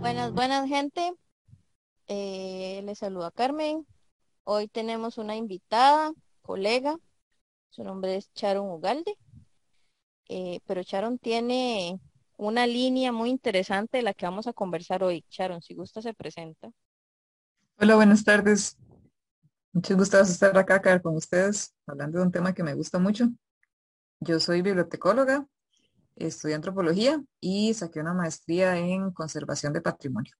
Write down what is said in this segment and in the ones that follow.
Buenas, buenas gente. Eh, les saluda Carmen. Hoy tenemos una invitada, colega. Su nombre es Sharon Ugalde. Eh, pero Sharon tiene una línea muy interesante de la que vamos a conversar hoy. Sharon, si gusta, se presenta. Hola, buenas tardes. Muchas gustos estar acá, con ustedes, hablando de un tema que me gusta mucho. Yo soy bibliotecóloga, estudié antropología y saqué una maestría en conservación de patrimonio.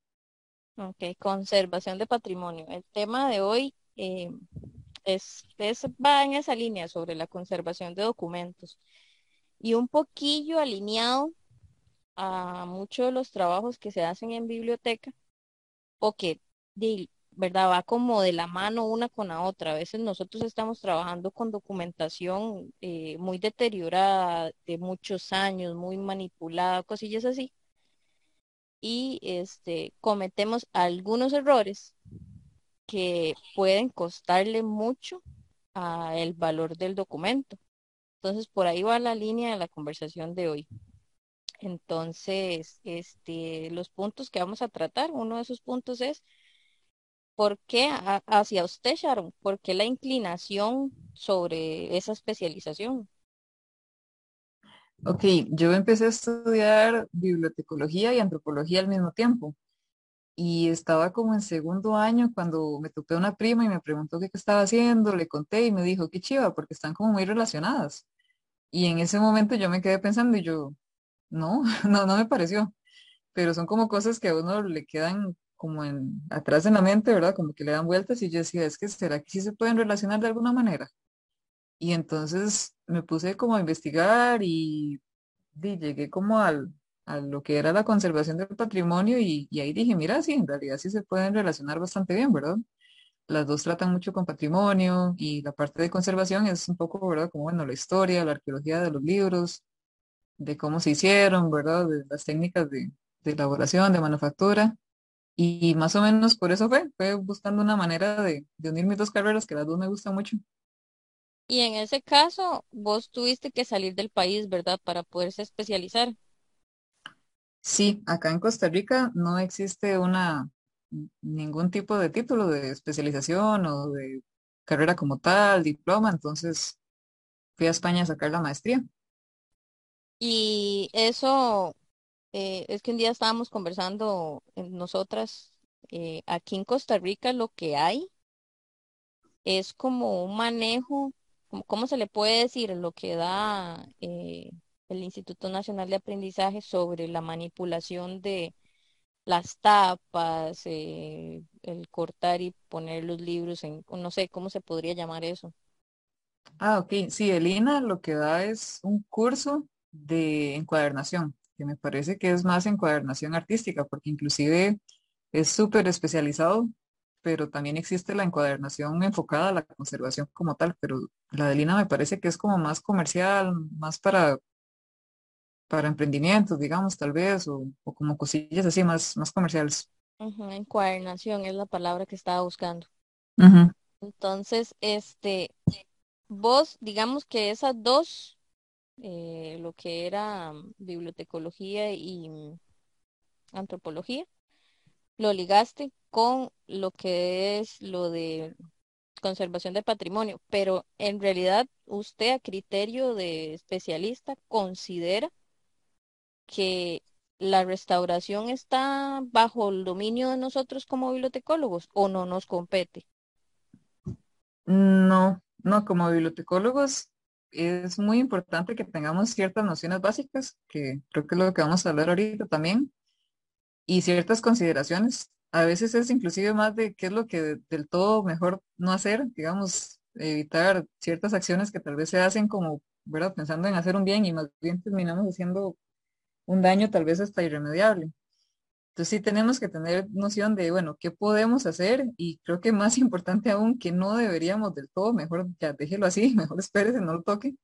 Ok, conservación de patrimonio. El tema de hoy eh, es, va en esa línea sobre la conservación de documentos y un poquillo alineado a muchos de los trabajos que se hacen en biblioteca o que ¿verdad? Va como de la mano una con la otra. A veces nosotros estamos trabajando con documentación eh, muy deteriorada, de muchos años, muy manipulada, cosillas así. Y este, cometemos algunos errores que pueden costarle mucho a el valor del documento. Entonces, por ahí va la línea de la conversación de hoy. Entonces, este, los puntos que vamos a tratar, uno de esos puntos es ¿Por qué hacia usted, Sharon? ¿Por qué la inclinación sobre esa especialización? Ok, yo empecé a estudiar bibliotecología y antropología al mismo tiempo. Y estaba como en segundo año cuando me topé una prima y me preguntó qué, estaba haciendo, le conté y me dijo, qué chiva, porque están como muy relacionadas. Y en ese momento yo me quedé pensando y yo, no, no, no me pareció. Pero son como cosas que a uno le quedan como en, atrás en la mente, ¿verdad? Como que le dan vueltas y yo decía, es que será que sí se pueden relacionar de alguna manera. Y entonces me puse como a investigar y, llegué como al, a lo que era la conservación del patrimonio y, ahí dije, mira, sí, en realidad sí se pueden relacionar bastante bien, ¿verdad? Las dos tratan mucho con patrimonio y la parte de conservación es un poco, ¿verdad? Como, bueno, la historia, la arqueología de los libros, de cómo se hicieron, ¿verdad? De las técnicas de, de elaboración, de manufactura. Y más o menos por eso fue, fue buscando una manera de, unir mis dos carreras, que las dos me gustan mucho. Y en ese caso, vos tuviste que salir del país, ¿verdad? Para poderse especializar. Sí, acá en Costa Rica no existe una ningún tipo de título de especialización o de carrera como tal, diploma, entonces fui a España a sacar la maestría. Y eso eh, es que un día estábamos conversando nosotras, eh, aquí en Costa Rica lo que hay es como un manejo, como, ¿cómo se le puede decir? Lo que da eh, el Instituto Nacional de Aprendizaje sobre la manipulación de las tapas, el cortar y poner los libros en, no sé, ¿cómo se podría llamar eso? Ah, ok. Sí, el INA lo que da es un curso de encuadernación que me parece que es más encuadernación artística, porque inclusive es súper especializado, pero también existe la encuadernación enfocada a la conservación como tal, pero la de Lina me parece que es como más comercial, más para, para emprendimientos, digamos, tal vez, o, como cosillas así, más, más comerciales. encuadernación es la palabra que estaba buscando. Entonces, este, vos, digamos que esas dos eh, lo que era mm, bibliotecología y mm, antropología, lo ligaste con lo que es lo de conservación de patrimonio, pero en realidad usted a criterio de especialista considera que la restauración está bajo el dominio de nosotros como bibliotecólogos o no nos compete? No, no, como bibliotecólogos es muy importante que tengamos ciertas nociones básicas, que creo que es lo que vamos a hablar ahorita también, y ciertas consideraciones. A veces es inclusive más de qué es lo que del todo mejor no hacer, digamos, evitar ciertas acciones que tal vez se hacen como, ¿verdad? Pensando en hacer un bien y más bien terminamos haciendo un daño tal vez hasta irremediable. Entonces sí tenemos que tener noción de, bueno, qué podemos hacer y creo que más importante aún que no deberíamos del todo, mejor ya déjelo así, mejor espérese, no lo toque.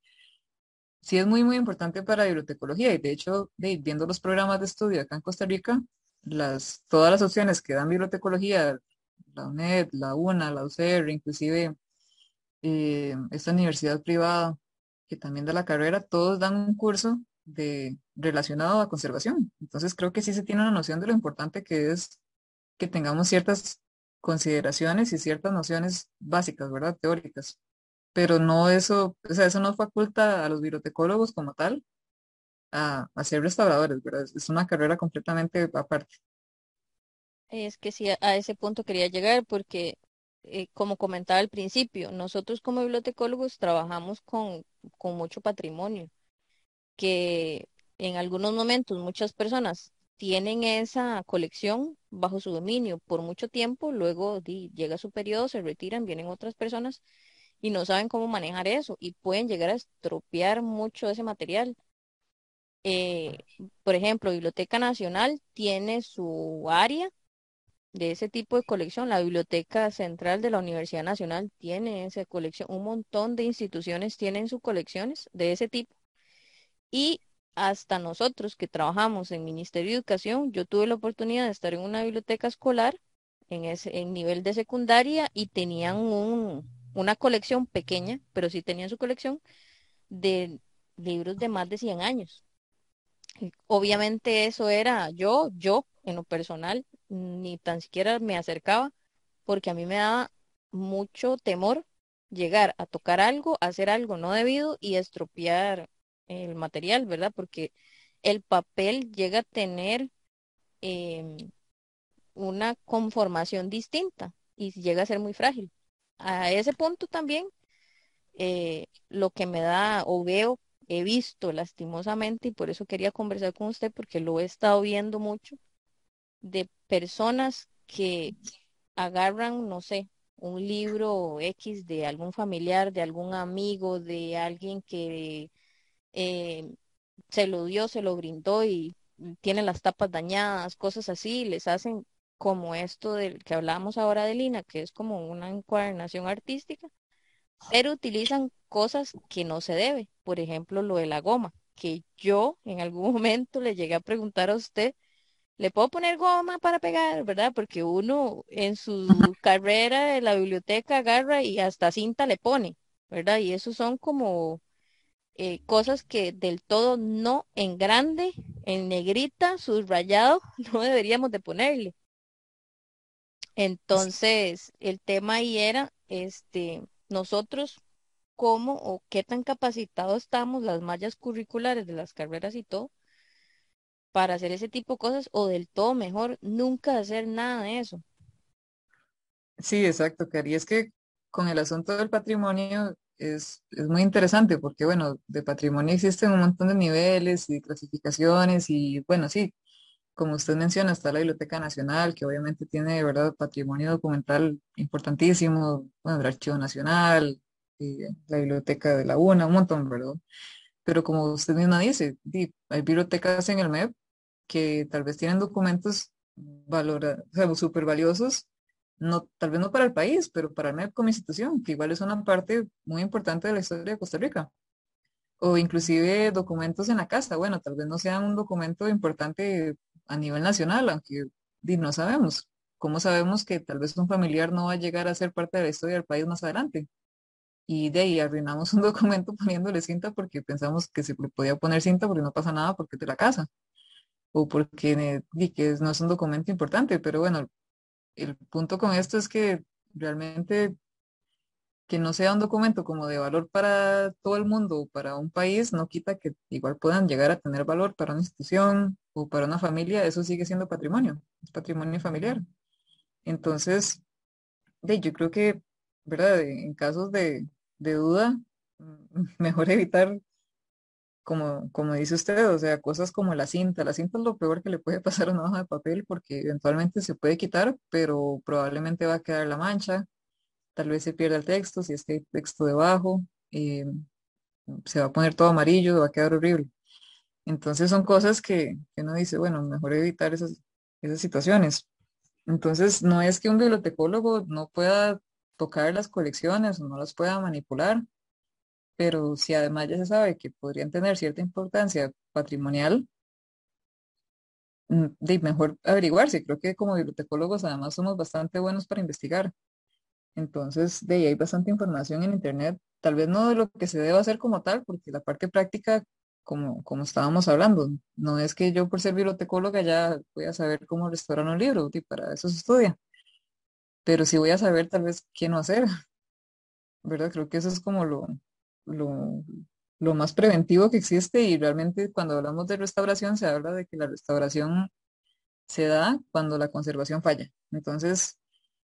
Sí es muy, muy importante para bibliotecología y de hecho, viendo los programas de estudio acá en Costa Rica, las, todas las opciones que dan bibliotecología, la UNED, la UNA, la UCR, inclusive eh, esta universidad privada que también da la carrera, todos dan un curso de, relacionado a conservación. Entonces creo que sí se tiene una noción de lo importante que es que tengamos ciertas consideraciones y ciertas nociones básicas, ¿verdad? Teóricas. Pero no eso, o sea, eso no faculta a los bibliotecólogos como tal a, a ser restauradores, ¿verdad? Es una carrera completamente aparte. Es que sí, a ese punto quería llegar porque, eh, como comentaba al principio, nosotros como bibliotecólogos trabajamos con, con mucho patrimonio, que en algunos momentos muchas personas tienen esa colección bajo su dominio por mucho tiempo, luego llega su periodo, se retiran, vienen otras personas y no saben cómo manejar eso y pueden llegar a estropear mucho ese material. Eh, por ejemplo, Biblioteca Nacional tiene su área de ese tipo de colección. La Biblioteca Central de la Universidad Nacional tiene esa colección. Un montón de instituciones tienen sus colecciones de ese tipo. Y hasta nosotros que trabajamos en Ministerio de Educación, yo tuve la oportunidad de estar en una biblioteca escolar en nivel de secundaria y tenían un, una colección pequeña, pero sí tenían su colección de libros de más de 100 años. Obviamente eso era yo, yo en lo personal, ni tan siquiera me acercaba porque a mí me daba mucho temor llegar a tocar algo, hacer algo no debido y estropear el material, ¿verdad? Porque el papel llega a tener em, una conformación distinta y llega a ser muy frágil. A ese punto también, eh, lo que me da o veo, he visto lastimosamente, y por eso quería conversar con usted, porque lo he estado viendo mucho, de personas que agarran, no sé, un libro X de algún familiar, de algún amigo, de alguien que eh, se lo dio, se lo brindó y tiene las tapas dañadas, cosas así, les hacen como esto del que hablábamos ahora de Lina, que es como una encuadernación artística, pero utilizan cosas que no se debe, por ejemplo, lo de la goma, que yo en algún momento le llegué a preguntar a usted, ¿le puedo poner goma para pegar, verdad? Porque uno en su carrera de la biblioteca agarra y hasta cinta le pone, ¿verdad? Y esos son como eh, cosas que del todo no en grande, en negrita, subrayado, no deberíamos de ponerle. Entonces, el tema ahí era, este, nosotros cómo o qué tan capacitados estamos, las mallas curriculares de las carreras y todo, para hacer ese tipo de cosas, o del todo mejor, nunca hacer nada de eso. Sí, exacto, Cari. Es que con el asunto del patrimonio es, es, muy interesante porque, bueno, de patrimonio existen un montón de niveles y clasificaciones y, bueno, sí, como usted menciona, está la Biblioteca Nacional, que obviamente tiene, de verdad, patrimonio documental importantísimo, bueno, el Archivo Nacional, y la Biblioteca de la UNA, un montón, ¿verdad? Pero como usted misma dice, hay bibliotecas en el MEP que tal vez tienen documentos valora, o sea, súper valiosos no, tal vez no para el país, pero para MEP como institución, que igual es una parte muy importante de la historia de Costa Rica. O inclusive documentos en la casa, bueno, tal vez no sea un documento importante a nivel nacional, aunque no sabemos. ¿Cómo sabemos que tal vez un familiar no va a llegar a ser parte de la historia del país más adelante? Y de ahí arruinamos un documento poniéndole cinta porque pensamos que se podía poner cinta porque no pasa nada porque es de la casa. O porque que no es un documento importante, pero bueno, el punto con esto es que realmente que no sea un documento como de valor para todo el mundo o para un país, no quita que igual puedan llegar a tener valor para una institución o para una familia, eso sigue siendo patrimonio, es patrimonio familiar. Entonces, de, yo creo que, ¿verdad? En casos de, de duda, mejor evitar como, como dice usted, o sea, cosas como la cinta. La cinta es lo peor que le puede pasar a una hoja de papel porque eventualmente se puede quitar, pero probablemente va a quedar la mancha. Tal vez se pierda el texto, si es que hay texto debajo, eh, se va a poner todo amarillo, va a quedar horrible. Entonces son cosas que, que uno dice, bueno, mejor evitar esas, esas situaciones. Entonces no es que un bibliotecólogo no pueda tocar las colecciones o no las pueda manipular, pero si además ya se sabe que podrían tener cierta importancia patrimonial, mm, de mejor averiguarse. Creo que como bibliotecólogos además somos bastante buenos para investigar. Entonces, de ahí hay bastante información en Internet, tal vez no de lo que se debe hacer como tal, porque la parte práctica, como, como estábamos hablando, no es que yo por ser bibliotecóloga ya voy a saber cómo restaurar un libro, y para eso se estudia, pero sí voy a saber tal vez qué no hacer, ¿verdad? Creo que eso es como lo, lo, más preventivo que existe y realmente cuando hablamos de restauración se habla de que la restauración se da cuando la conservación falla. Entonces,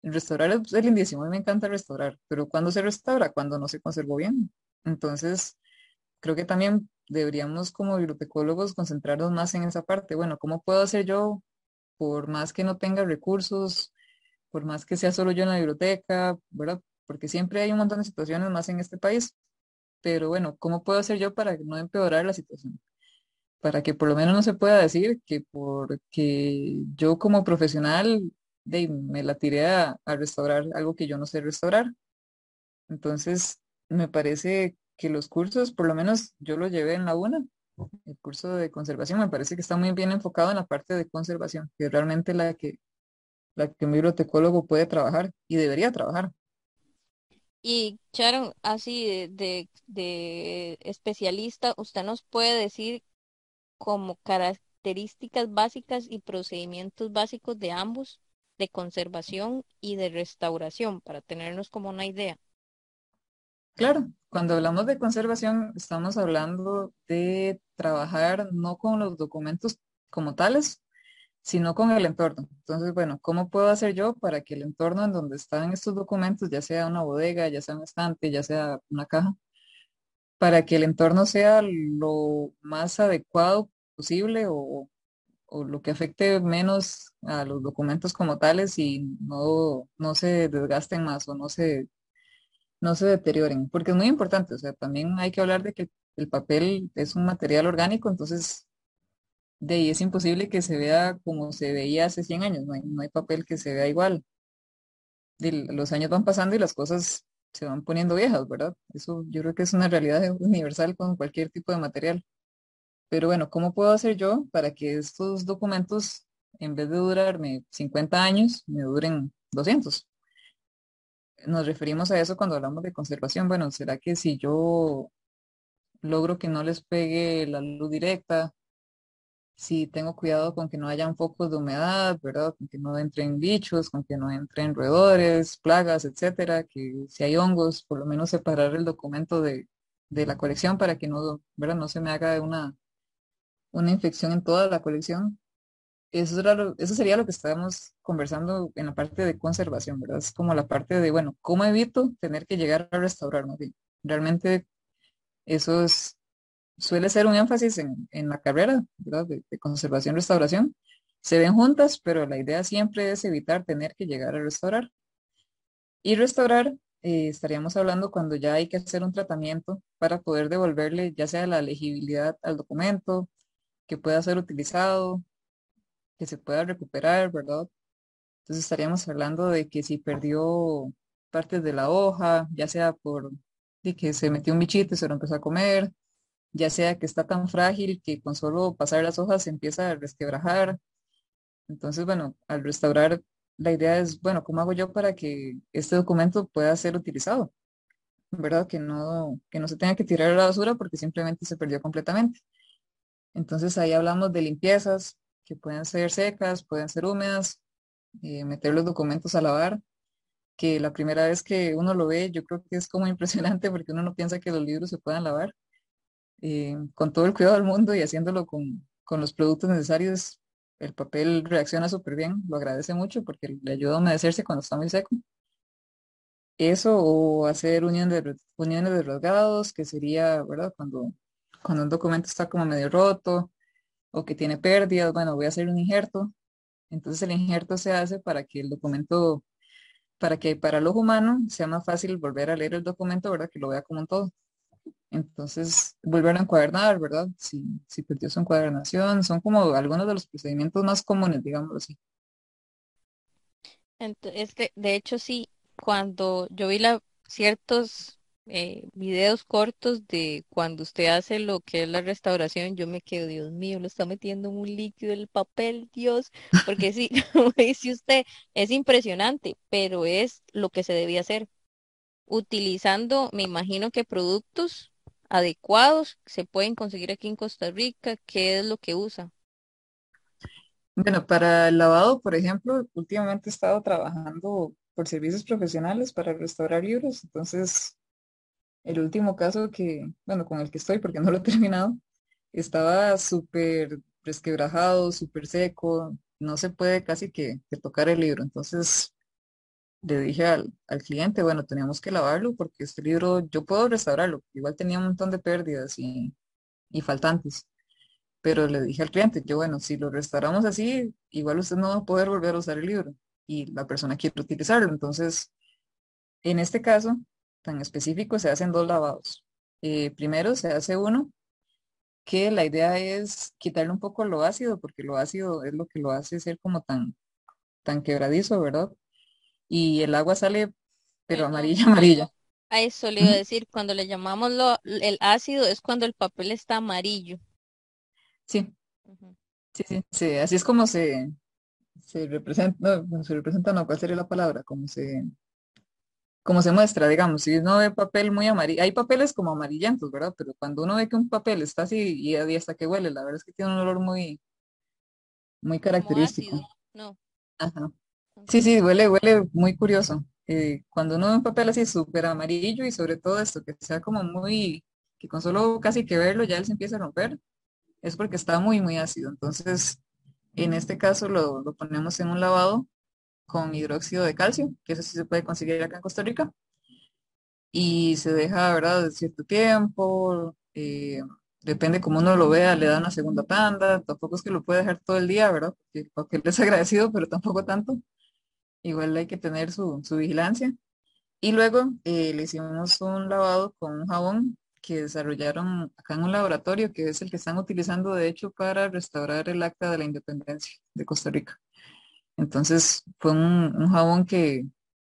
restaurar es lindísimo, a mí me encanta restaurar, pero cuando se restaura? Cuando no se conservó bien. Entonces, creo que también deberíamos como bibliotecólogos concentrarnos más en esa parte. Bueno, ¿cómo puedo hacer yo, por más que no tenga recursos, por más que sea solo yo en la biblioteca, ¿verdad? Porque siempre hay un montón de situaciones más en este país. Pero bueno, ¿cómo puedo hacer yo para no empeorar la situación? Para que por lo menos no se pueda decir que porque yo como profesional me la tiré a, restaurar algo que yo no sé restaurar. Entonces, me parece que los cursos, por lo menos yo lo llevé en la UNA, el curso de conservación, me parece que está muy bien enfocado en la parte de conservación, que es realmente la que, la que un bibliotecólogo puede trabajar y debería trabajar. Y Sharon, así de, de, especialista, ¿usted nos puede decir como características básicas y procedimientos básicos de ambos, de conservación y de restauración, para tenernos como una idea? Claro, cuando hablamos de conservación, estamos hablando de trabajar no con los documentos como tales, sino con el entorno. Entonces, bueno, ¿cómo puedo hacer yo para que el entorno en donde están estos documentos, ya sea una bodega, ya sea un estante, ya sea una caja, para que el entorno sea lo más adecuado posible o, lo que afecte menos a los documentos como tales y no, no se desgasten más o no se, no se deterioren? Porque es muy importante, o sea, también hay que hablar de que el papel es un material orgánico, entonces de ahí es imposible que se vea como se veía hace 100 años, no hay, no hay papel que se vea igual. los años van pasando y las cosas se van poniendo viejas, ¿verdad? Eso yo creo que es una realidad universal con cualquier tipo de material. Pero bueno, ¿cómo puedo hacer yo para que estos documentos, en vez de durarme 50 años, me duren 200? Nos referimos a eso cuando hablamos de conservación. Bueno, ¿será que si yo logro que no les pegue la luz directa, si tengo cuidado con que no hayan focos de humedad, ¿verdad? Con que no entren bichos, con que no entren roedores, plagas, etcétera, que si hay hongos, por lo menos separar el documento de, la colección para que no, ¿verdad? No se me haga una, una infección en toda la colección. Eso, eso sería lo que estábamos conversando en la parte de conservación, ¿verdad? Es como la parte de, bueno, ¿cómo evito tener que llegar a restaurar? Realmente eso es suele ser un énfasis en, la carrera De, conservación-restauración. Se ven juntas, pero la idea siempre es evitar tener que llegar a restaurar. Y restaurar, eh, estaríamos hablando cuando ya hay que hacer un tratamiento para poder devolverle ya sea la legibilidad al documento, que pueda ser utilizado, que se pueda recuperar, ¿verdad? Entonces estaríamos hablando de que si perdió partes de la hoja, ya sea por de que se metió un bichito y se lo empezó a comer, ya sea que está tan frágil que con solo pasar las hojas se empieza a resquebrajar. Entonces, bueno, al restaurar, la idea es, bueno, ¿cómo hago yo para que este documento pueda ser utilizado? ¿Verdad? Que no, que no se tenga que tirar a la basura porque simplemente se perdió completamente. Entonces ahí hablamos de limpiezas que pueden ser secas, pueden ser húmedas, eh, meter los documentos a lavar, que la primera vez que uno lo ve, yo creo que es como impresionante porque uno no piensa que los libros se puedan lavar. Eh, con todo el cuidado del mundo y haciéndolo con, los productos necesarios, el papel reacciona súper bien, lo agradece mucho porque le ayuda a humedecerse cuando está muy seco. Eso o hacer uniones de, uniones de rasgados, que sería, ¿verdad? Cuando, cuando un documento está como medio roto o que tiene pérdidas, bueno, voy a hacer un injerto. Entonces el injerto se hace para que el documento, para que para el ojo humano sea más fácil volver a leer el documento, ¿verdad? Que lo vea como un todo. Entonces, volver a encuadernar, ¿verdad? Si, si perdió su encuadernación, son como algunos de los procedimientos más comunes, digámoslo así. Es que, de hecho, sí, cuando yo vi la, ciertos eh, videos cortos de cuando usted hace lo que es la restauración, yo me quedo, Dios mío, lo está metiendo en un líquido el papel, Dios, porque sí, como dice usted, es impresionante, pero es lo que se debía hacer, utilizando, me imagino que productos adecuados se pueden conseguir aquí en Costa Rica, ¿qué es lo que usa? Bueno, para el lavado, por ejemplo, últimamente he estado trabajando por servicios profesionales para restaurar libros, entonces el último caso que, bueno, con el que estoy, porque no lo he terminado, estaba súper resquebrajado, súper seco, no se puede casi que, que tocar el libro. Entonces le dije al, al cliente, bueno, teníamos que lavarlo porque este libro yo puedo restaurarlo, igual tenía un montón de pérdidas y, y faltantes. Pero le dije al cliente, yo, bueno, si lo restauramos así, igual usted no va a poder volver a usar el libro y la persona quiere utilizarlo. Entonces, en este caso, tan específico, se hacen dos lavados. Eh, primero se hace uno que la idea es quitarle un poco lo ácido, porque lo ácido es lo que lo hace ser como tan, tan quebradizo, ¿verdad? Y el agua sale, pero amarilla, amarilla. a eso le iba a decir, cuando le llamamos lo, el ácido es cuando el papel está amarillo. Sí, sí, sí, sí, así es como se, se representa, no, se representa, no, ¿cuál sería la palabra? Como se, como se muestra, digamos, si uno ve papel muy amarillo, hay papeles como amarillentos, ¿verdad? Pero cuando uno ve que un papel está así y, hasta que huele, la verdad es que tiene un olor muy, muy Como característico. ácido, no. Ajá. Sí, sí, huele, huele muy curioso. Eh, cuando uno ve un papel así súper amarillo y sobre todo esto, que sea como muy, que con solo casi que verlo ya él se empieza a romper, es porque está muy, muy ácido. Entonces, en este caso lo, lo ponemos en un lavado con hidróxido de calcio, que eso sí se puede conseguir acá en Costa Rica, y se deja, ¿verdad?, de cierto tiempo, eh, depende como uno lo vea, le da una segunda tanda, tampoco es que lo puede dejar todo el día, ¿verdad? Porque el papel es agradecido, pero tampoco tanto. Igual hay que tener su, su vigilancia. Y luego eh, le hicimos un lavado con un jabón que desarrollaron acá en un laboratorio, que es el que están utilizando de hecho para restaurar el acta de la independencia de Costa Rica. Entonces fue un, jabón que,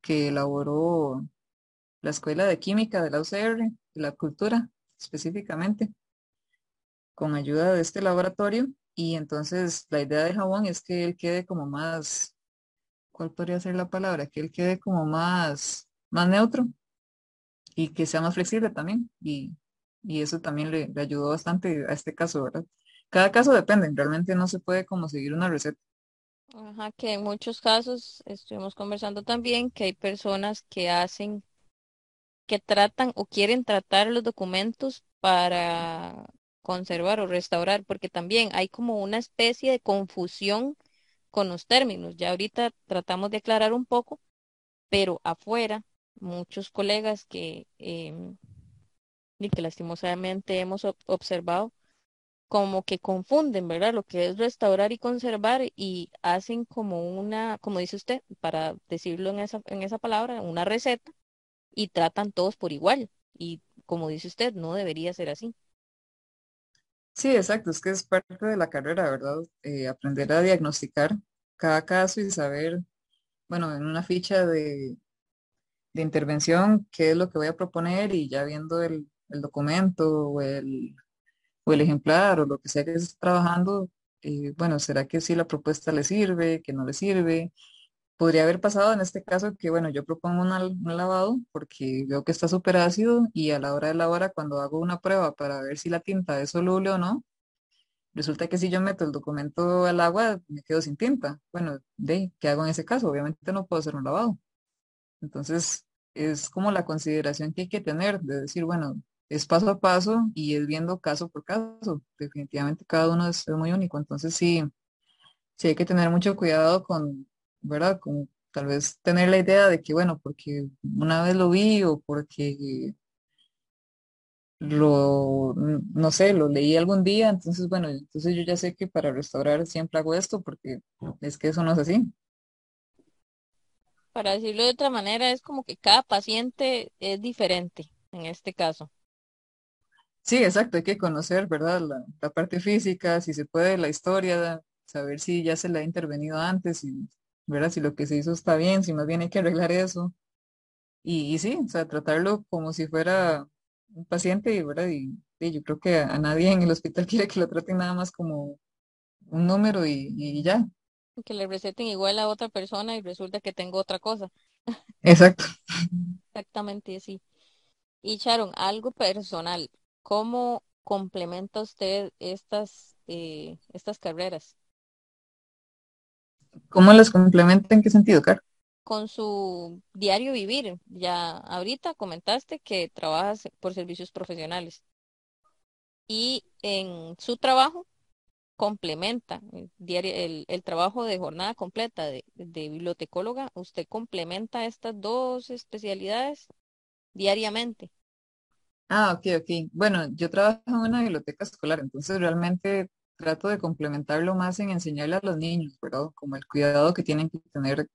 que elaboró la Escuela de Química de la UCR, de la Cultura específicamente, con ayuda de este laboratorio. Y entonces la idea de jabón es que él quede como más, ¿cuál podría ser la palabra? Que él quede como más, más neutro y que sea más flexible también. Y, y eso también le, le ayudó bastante a este caso, ¿verdad? Cada caso depende, realmente no se puede como seguir una receta. Ajá, que en muchos casos estuvimos conversando también que hay personas que hacen, que tratan o quieren tratar los documentos para conservar o restaurar, porque también hay como una especie de confusión con los términos. Ya ahorita tratamos de aclarar un poco, pero afuera, muchos colegas que, em, y que lastimosamente hemos ob- observado, como que confunden, ¿verdad? Lo que es restaurar y conservar y hacen como una, como dice usted, para decirlo en esa, en esa palabra, una receta y tratan todos por igual. Y como dice usted, no debería ser así. Sí, exacto, es que es parte de la carrera, ¿verdad? Eh, aprender a diagnosticar cada caso y saber, bueno, en una ficha de, de intervención, qué es lo que voy a proponer y ya viendo el, el documento o el, o el ejemplar o lo que sea que esté trabajando, eh, bueno, ¿será que sí la propuesta le sirve, que no le sirve? Podría haber pasado en este caso que, bueno, yo propongo un, lavado porque veo que está súper ácido y a la hora de la hora, cuando hago una prueba para ver si la tinta es soluble o no, resulta que si yo meto el documento al agua, me quedo sin tinta. Bueno, de, ¿qué hago en ese caso? Obviamente no puedo hacer un lavado. Entonces, es como la consideración que hay que tener de decir, bueno, es paso a paso y es viendo caso por caso. Definitivamente cada uno es muy único. Entonces, sí, sí hay que tener mucho cuidado con, ¿verdad? Con tal vez tener la idea de que, bueno, porque una vez lo vi o porque lo, no sé, lo leí algún día, entonces, bueno, entonces yo ya sé que para restaurar siempre hago esto porque es que eso no es así. Para decirlo de otra manera, es como que cada paciente es diferente en este caso. Sí, exacto, hay que conocer, ¿verdad? La, la parte física, si se puede, la historia, saber si ya se le ha intervenido antes y, ¿verdad? Si lo que se hizo está bien, si más bien hay que arreglar eso. Y, sí, o sea, tratarlo como si fuera un paciente, ¿verdad? Y, y yo creo que a, nadie en el hospital quiere que lo traten nada más como un número y, y ya. Que le receten igual a otra persona y resulta que tengo otra cosa. Exacto. Exactamente, sí. Y Sharon, algo personal, ¿cómo complementa usted estas, eh, estas carreras? ¿Cómo las complementa? ¿En qué sentido, Caro? Con su diario vivir. Ya ahorita comentaste que trabajas por servicios profesionales. Y en su trabajo complementa el, diario, el, trabajo de jornada completa de, de bibliotecóloga. ¿Usted complementa estas dos especialidades diariamente? Ah, ok, ok. Bueno, yo trabajo en una biblioteca escolar, entonces realmente trato de complementarlo más en enseñarle a los niños, ¿verdad? Como el cuidado que tienen que tener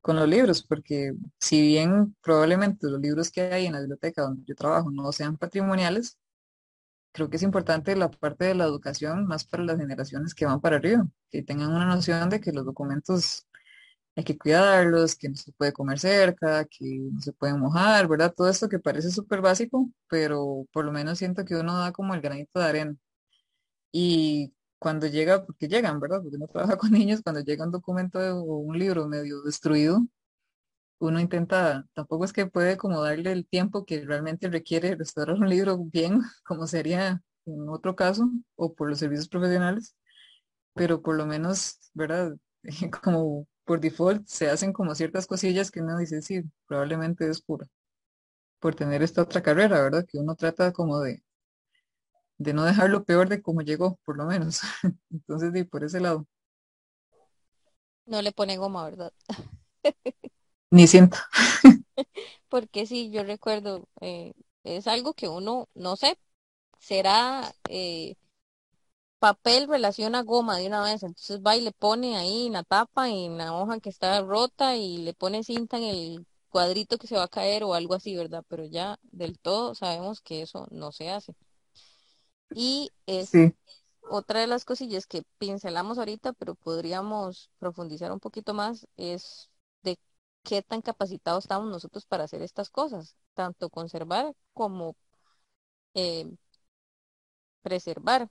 con los libros, porque si bien probablemente los libros que hay en la biblioteca donde yo trabajo no sean patrimoniales, creo que es importante la parte de la educación más para las generaciones que van para arriba, que tengan una noción de que los documentos hay que cuidarlos, que no se puede comer cerca, que no se puede mojar, ¿verdad? Todo esto que parece súper básico, pero por lo menos siento que uno da como el granito de arena. Y cuando llega, porque llegan, ¿verdad? Porque uno trabaja con niños, cuando llega un documento o un libro medio destruido, uno intenta, tampoco es que puede como darle el tiempo que realmente requiere restaurar un libro bien, como sería en otro caso, o por los servicios profesionales, pero por lo menos, ¿verdad? como por default se hacen como ciertas cosillas que uno dice, sí, probablemente es pura, por tener esta otra carrera, ¿verdad? Que uno trata como de, de no dejarlo peor de como llegó, por lo menos. Entonces, sí, por ese lado. No le pone goma, ¿verdad? Ni siento. Porque sí, yo recuerdo, eh, es algo que uno, no sé, será eh, papel relaciona goma de una vez, entonces va y le pone ahí en la tapa, en la hoja que está rota y le pone cinta en el cuadrito que se va a caer o algo así, ¿verdad? Pero ya del todo sabemos que eso no se hace. Y es otra de las cosillas que pincelamos ahorita, pero podríamos profundizar un poquito más, es de qué tan capacitados estamos nosotros para hacer estas cosas, tanto conservar como eh, preservar.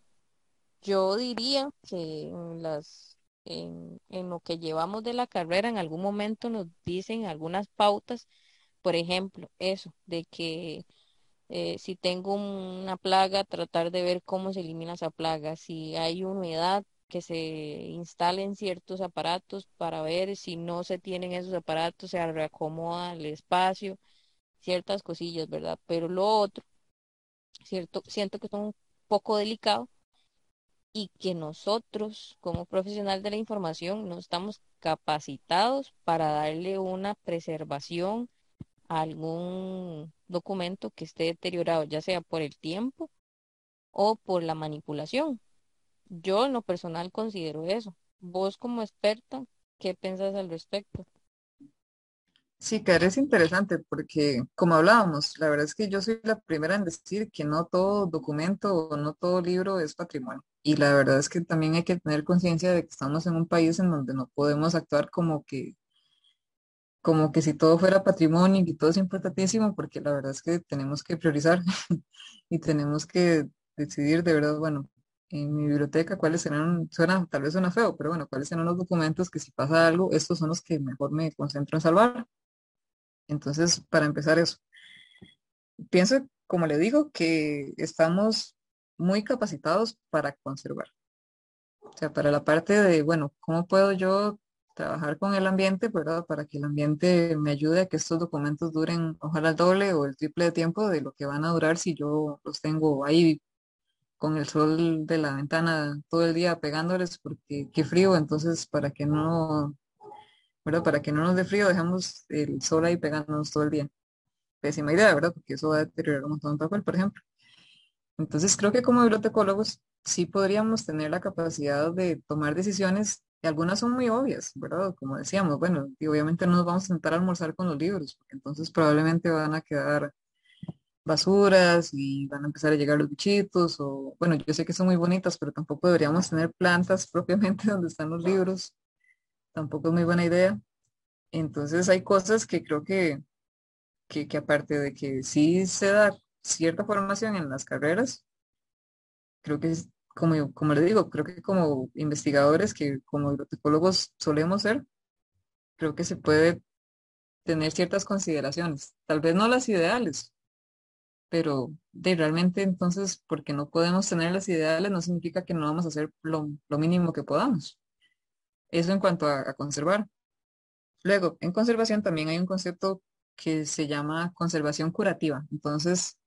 Yo diría que en las en, en lo que llevamos de la carrera en algún momento nos dicen algunas pautas, por ejemplo, eso, de que eh, si tengo una plaga, tratar de ver cómo se elimina esa plaga, si hay humedad, que se instalen ciertos aparatos para ver si no se tienen esos aparatos, se reacomoda el espacio, ciertas cosillas, ¿verdad? Pero lo otro, cierto, siento que son un poco delicado y que nosotros como profesional de la información no estamos capacitados para darle una preservación algún documento que esté deteriorado, ya sea por el tiempo o por la manipulación. Yo en lo personal considero eso. Vos como experta, ¿qué pensás al respecto? Sí, que es interesante porque, como hablábamos, la verdad es que yo soy la primera en decir que no todo documento o no todo libro es patrimonio. Y la verdad es que también hay que tener conciencia de que estamos en un país en donde no podemos actuar como que, como que si todo fuera patrimonio y todo es importantísimo, porque la verdad es que tenemos que priorizar y tenemos que decidir de verdad, bueno, en mi biblioteca cuáles serán, suena, tal vez suena feo, pero bueno, cuáles serán los documentos que si pasa algo, estos son los que mejor me concentro en salvar. Entonces, para empezar eso, pienso, como le digo, que estamos muy capacitados para conservar. O sea, para la parte de, bueno, ¿cómo puedo yo trabajar con el ambiente, ¿verdad? Para que el ambiente me ayude a que estos documentos duren ojalá el doble o el triple de tiempo de lo que van a durar si yo los tengo ahí con el sol de la ventana todo el día pegándoles porque qué frío, entonces para que no ¿verdad? Para que no nos dé frío, dejamos el sol ahí pegándonos todo el día. Pésima idea, ¿verdad? Porque eso va a deteriorar un montón de papel, por ejemplo. Entonces creo que como bibliotecólogos sí podríamos tener la capacidad de tomar decisiones, y algunas son muy obvias, ¿verdad? Como decíamos, bueno, y obviamente no nos vamos a sentar a almorzar con los libros, porque entonces probablemente van a quedar basuras y van a empezar a llegar los bichitos, o bueno, yo sé que son muy bonitas, pero tampoco deberíamos tener plantas propiamente donde están los libros tampoco es muy buena idea. Entonces hay cosas que creo que, que, que aparte de que sí se da cierta formación en las carreras, creo que como, como le digo, creo que como investigadores, que como bibliotecólogos solemos ser, creo que se puede tener ciertas consideraciones, tal vez no las ideales, pero de realmente entonces, porque no podemos tener las ideales, no significa que no vamos a hacer lo, mínimo que podamos. Eso en cuanto a conservar. Luego, en conservación también hay un concepto que se llama conservación curativa. Entonces,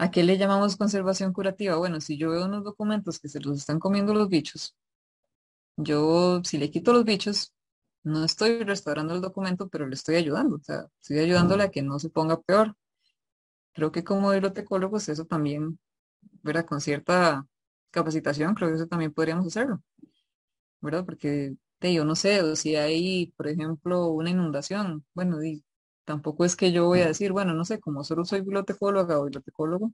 ¿a qué le llamamos conservación curativa? Bueno, si yo veo unos documentos que se los están comiendo los bichos, yo si le quito los bichos, no estoy restaurando el documento, pero le estoy ayudando. O sea, estoy ayudándole a que no se ponga peor. Creo que como bibliotecólogos eso también, ¿verdad? Con cierta capacitación, creo que eso también podríamos hacerlo, ¿verdad? Porque yo no sé, si hay, por ejemplo, una inundación, bueno, tampoco es que yo voy a decir, bueno, no sé, como solo soy bibliotecóloga o bibliotecólogo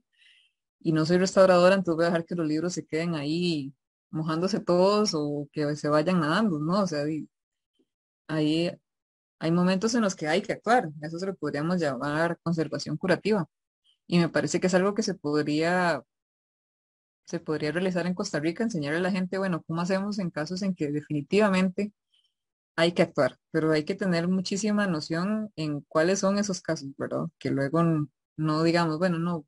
y no soy restauradora, entonces voy a dejar que los libros se queden ahí mojándose todos o que se vayan nadando, ¿no? O sea, ahí hay momentos en los que hay que actuar, eso se lo podríamos llamar conservación curativa. Y me parece que es algo que se podría, se podría realizar en Costa Rica, enseñarle a la gente, bueno, cómo hacemos en casos en que definitivamente hay que actuar, pero hay que tener muchísima noción en cuáles son esos casos, ¿verdad? Que luego no digamos, bueno, no,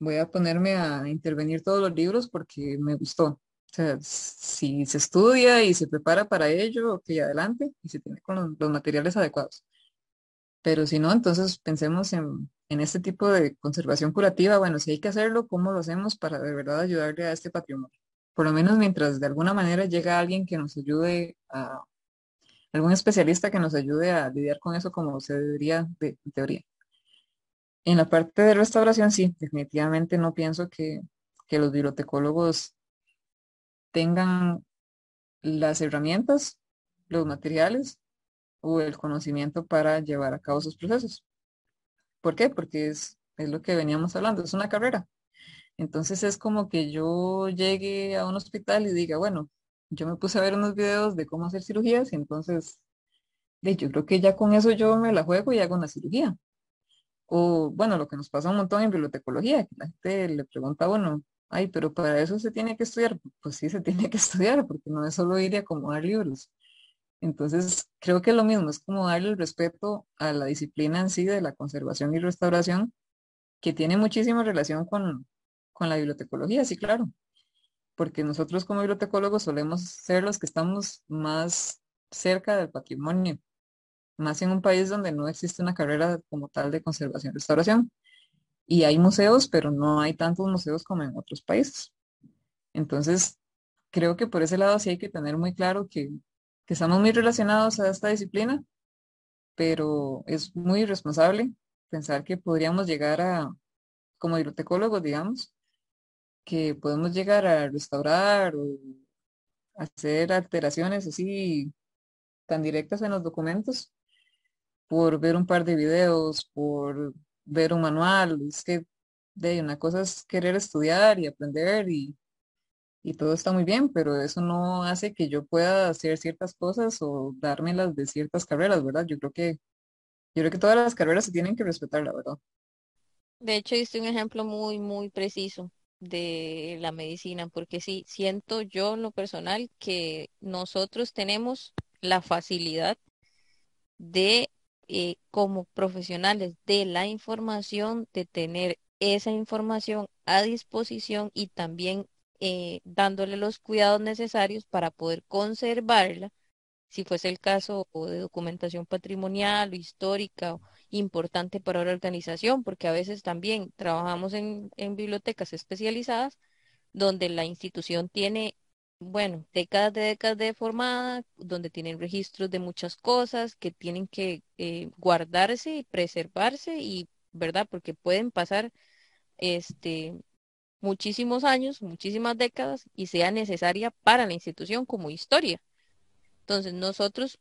voy a ponerme a intervenir todos los libros porque me gustó. O sea, si se estudia y se prepara para ello, ok, adelante, y se tiene con los materiales adecuados. Pero si no, entonces pensemos en, en este tipo de conservación curativa, bueno, si hay que hacerlo, ¿cómo lo hacemos para de verdad ayudarle a este patrimonio? Por lo menos mientras de alguna manera llega alguien que nos ayude a, algún especialista que nos ayude a lidiar con eso como se debería de teoría. En la parte de restauración, sí, definitivamente no pienso que, que los bibliotecólogos tengan las herramientas, los materiales o el conocimiento para llevar a cabo sus procesos. ¿Por qué? Porque es, es lo que veníamos hablando, es una carrera. Entonces es como que yo llegue a un hospital y diga, bueno, yo me puse a ver unos videos de cómo hacer cirugías y entonces yo creo que ya con eso yo me la juego y hago una cirugía. O bueno, lo que nos pasa un montón en bibliotecología, que la gente le pregunta, bueno, ay, pero para eso se tiene que estudiar. Pues sí, se tiene que estudiar, porque no es solo ir y acomodar libros. Entonces, creo que lo mismo, es como darle el respeto a la disciplina en sí de la conservación y restauración, que tiene muchísima relación con, con la bibliotecología, sí, claro, porque nosotros como bibliotecólogos solemos ser los que estamos más cerca del patrimonio, más en un país donde no existe una carrera como tal de conservación y restauración. Y hay museos, pero no hay tantos museos como en otros países. Entonces, creo que por ese lado sí hay que tener muy claro que que estamos muy relacionados a esta disciplina, pero es muy irresponsable pensar que podríamos llegar a, como bibliotecólogos, digamos, que podemos llegar a restaurar o hacer alteraciones así tan directas en los documentos por ver un par de videos, por ver un manual. Es que de una cosa es querer estudiar y aprender y y todo está muy bien, pero eso no hace que yo pueda hacer ciertas cosas o dármelas de ciertas carreras, ¿verdad? Yo creo que, yo creo que todas las carreras se tienen que respetar, la verdad. De hecho, hice un ejemplo muy, muy preciso de la medicina, porque sí, siento yo en lo personal que nosotros tenemos la facilidad de, eh, como profesionales de la información, de tener esa información a disposición y también eh, dándole los cuidados necesarios para poder conservarla, si fuese el caso de documentación patrimonial o histórica o importante para la organización, porque a veces también trabajamos en, bibliotecas especializadas donde la institución tiene, bueno, décadas de décadas de formada, donde tienen registros de muchas cosas que tienen que eh, guardarse y preservarse y, ¿verdad? Porque pueden pasar este muchísimos años, muchísimas décadas y sea necesaria para la institución como historia. Entonces, nosotros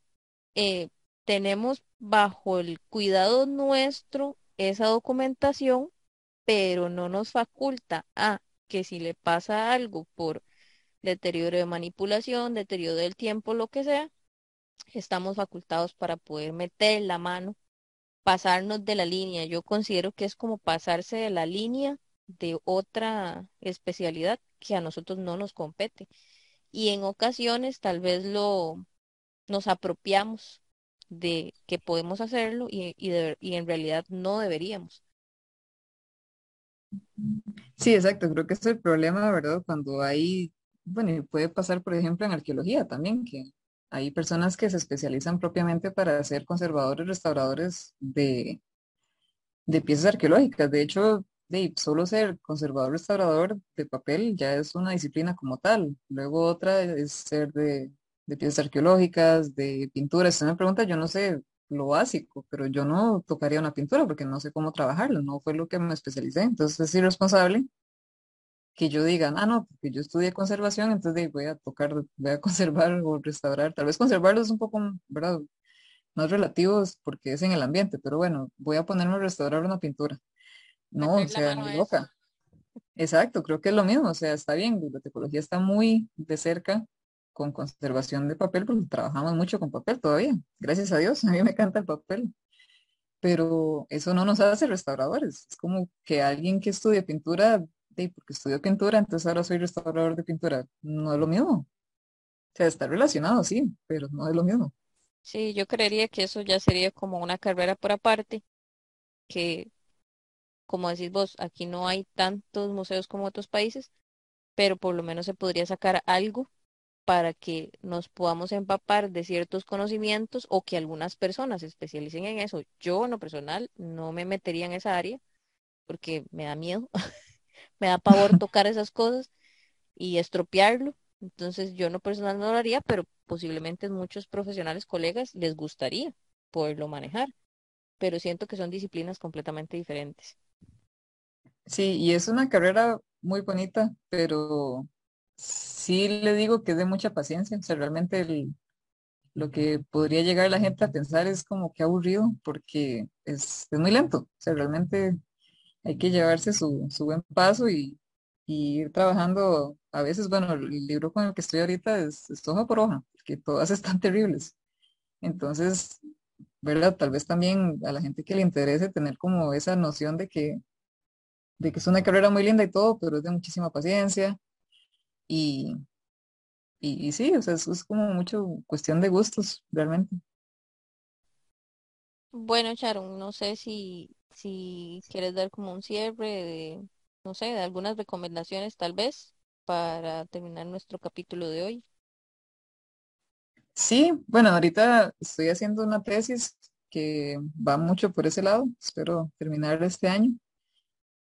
eh, tenemos bajo el cuidado nuestro esa documentación, pero no nos faculta a que si le pasa algo por deterioro de manipulación, deterioro del tiempo, lo que sea, estamos facultados para poder meter la mano pasarnos de la línea. Yo considero que es como pasarse de la línea de otra especialidad que a nosotros no nos compete. Y en ocasiones tal vez lo nos apropiamos de que podemos hacerlo y, en realidad no deberíamos. Sí, exacto, creo que es el problema, ¿verdad? Cuando hay, bueno, puede pasar, por ejemplo, en arqueología también, que hay personas que se especializan propiamente para ser conservadores, restauradores de, de piezas arqueológicas. De hecho, de solo ser conservador, restaurador de papel ya es una disciplina como tal. Luego otra es ser de, de piezas arqueológicas, de pinturas. Si me pregunta, yo no sé lo básico, pero yo no tocaría una pintura porque no sé cómo trabajarlo, no fue lo que me especialicé. Entonces es irresponsable que yo diga, ah, no, porque yo estudié conservación, entonces voy a tocar, voy a conservar o restaurar. Tal vez conservarlo es un poco, ¿verdad? Más relativo porque es en el ambiente, pero bueno, voy a ponerme a restaurar una pintura. No, o sea, ni loca. Exacto, creo que es lo mismo, o sea, está bien, bibliotecología está muy de cerca con conservación de papel porque trabajamos mucho con papel todavía. Gracias a Dios, a mí me encanta el papel. Pero eso no nos hace restauradores. Es como que alguien que estudia pintura, porque estudió pintura, entonces ahora soy restaurador de pintura. No es lo mismo. O sea, está relacionado, sí, pero no es lo mismo. Sí, yo creería que eso ya sería como una carrera por aparte, que como decís vos, aquí no hay tantos museos como otros países, pero por lo menos se podría sacar algo para que nos podamos empapar de ciertos conocimientos o que algunas personas se especialicen en eso. Yo, en lo personal, no me metería en esa área porque me da miedo, me da pavor tocar esas cosas y estropearlo. Entonces, yo no personal no lo haría, pero posiblemente muchos profesionales, colegas, les gustaría poderlo manejar. Pero siento que son disciplinas completamente diferentes. Sí, y es una carrera muy bonita, pero sí le digo que de mucha paciencia. O sea, realmente lo que podría llegar la gente a pensar es como que aburrido porque es, muy lento. O sea, realmente hay que llevarse su, buen paso y, ir trabajando. A veces, bueno, el libro con el que estoy ahorita es, es hoja por hoja, porque todas están terribles. Entonces, ¿verdad? Tal vez también a la gente que le interese tener como esa noción de que, de que es una carrera muy linda y todo, pero es de muchísima paciencia y, y, sí, o sea, eso es como mucho cuestión de gustos, realmente. Bueno, Sharon, no sé si, si quieres dar como un cierre de, no sé, de algunas recomendaciones tal vez para terminar nuestro capítulo de hoy. Sí, bueno, ahorita estoy haciendo una tesis que va mucho por ese lado, espero terminar este año.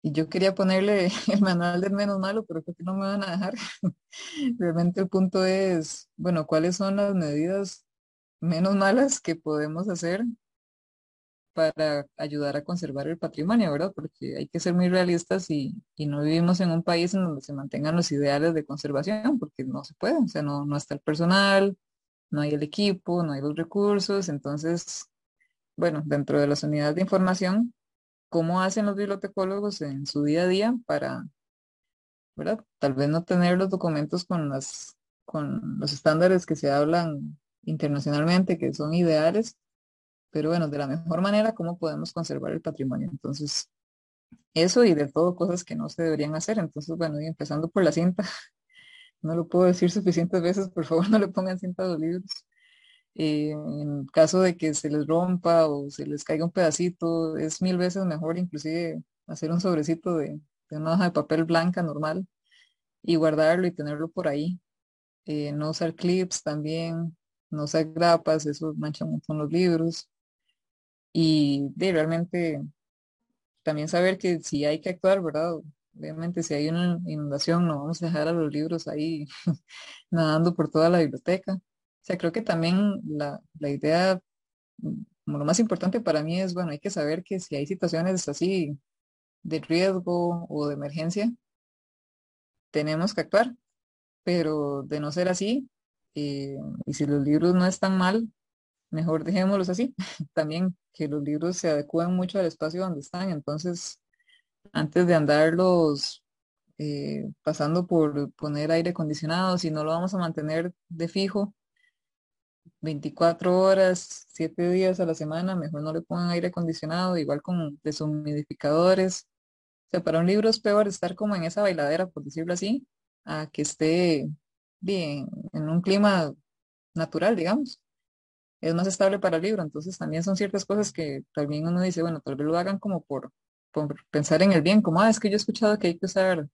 Y yo quería ponerle el manual del menos malo, pero creo que no me van a dejar. Realmente el punto es, bueno, ¿cuáles son las medidas menos malas que podemos hacer para ayudar a conservar el patrimonio, ¿verdad? Porque hay que ser muy realistas y, no vivimos en un país en donde se mantengan los ideales de conservación, porque no se puede, o sea, no, no está el personal, no hay el equipo, no hay los recursos, entonces, bueno, dentro de las unidades de información cómo hacen los bibliotecólogos en su día a día para, ¿verdad? Tal vez no tener los documentos con las con los estándares que se hablan internacionalmente, que son ideales, pero bueno, de la mejor manera, ¿cómo podemos conservar el patrimonio? Entonces, eso y de todo cosas que no se deberían hacer. Entonces, bueno, y empezando por la cinta, no lo puedo decir suficientes veces, por favor, no le pongan cinta a los libros. Eh, en caso de que se les rompa o se les caiga un pedacito, es mil veces mejor inclusive hacer un sobrecito de, una hoja de papel blanca normal y guardarlo y tenerlo por ahí. Eh, no usar clips también, no usar grapas, eso mancha un montón los libros. Y de realmente también saber que si hay que actuar, ¿verdad? Obviamente si hay una inundación no vamos a dejar a los libros ahí nadando por toda la biblioteca sea, creo que también la, idea, mm, como lo más importante para mí es, bueno, hay que saber que si hay situaciones así de riesgo o de emergencia, tenemos que actuar, pero de no ser así, eh, y si los libros no están mal, mejor dejémoslos así. También que los libros se adecúen mucho al espacio donde están, entonces, antes de andarlos eh, pasando por poner aire acondicionado, si no lo vamos a mantener de fijo, 24 horas, 7 días a la semana, mejor no le pongan aire acondicionado, igual con deshumidificadores. O sea, para un libro es peor estar como en esa bailadera, por decirlo así, a que esté bien en un clima natural, digamos. Es más estable para el libro, entonces también son ciertas cosas que también uno dice, bueno, tal vez lo hagan como por, por pensar en el bien, como, ah, es que yo he escuchado que hay que usar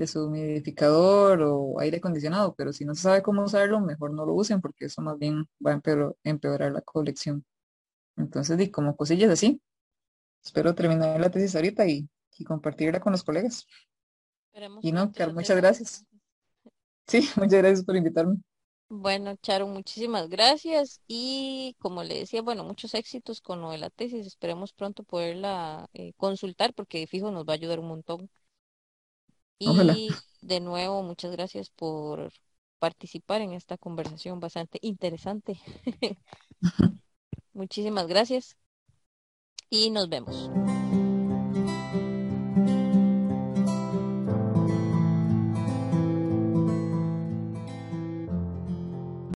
deshumidificador o aire acondicionado, pero si no se sabe cómo usarlo, mejor no lo usen porque eso más bien va a empeorar, la colección. Entonces, di como cosillas así. Espero terminar la tesis ahorita y, compartirla con los colegas. y no, muchas gracias. Sí, muchas gracias por invitarme. Bueno, Charo, muchísimas gracias y como le decía, bueno, muchos éxitos con lo de la tesis. Esperemos pronto poderla eh, consultar porque fijo nos va a ayudar un montón. Y de nuevo, muchas gracias por participar en esta conversación bastante interesante. Muchísimas gracias y nos vemos.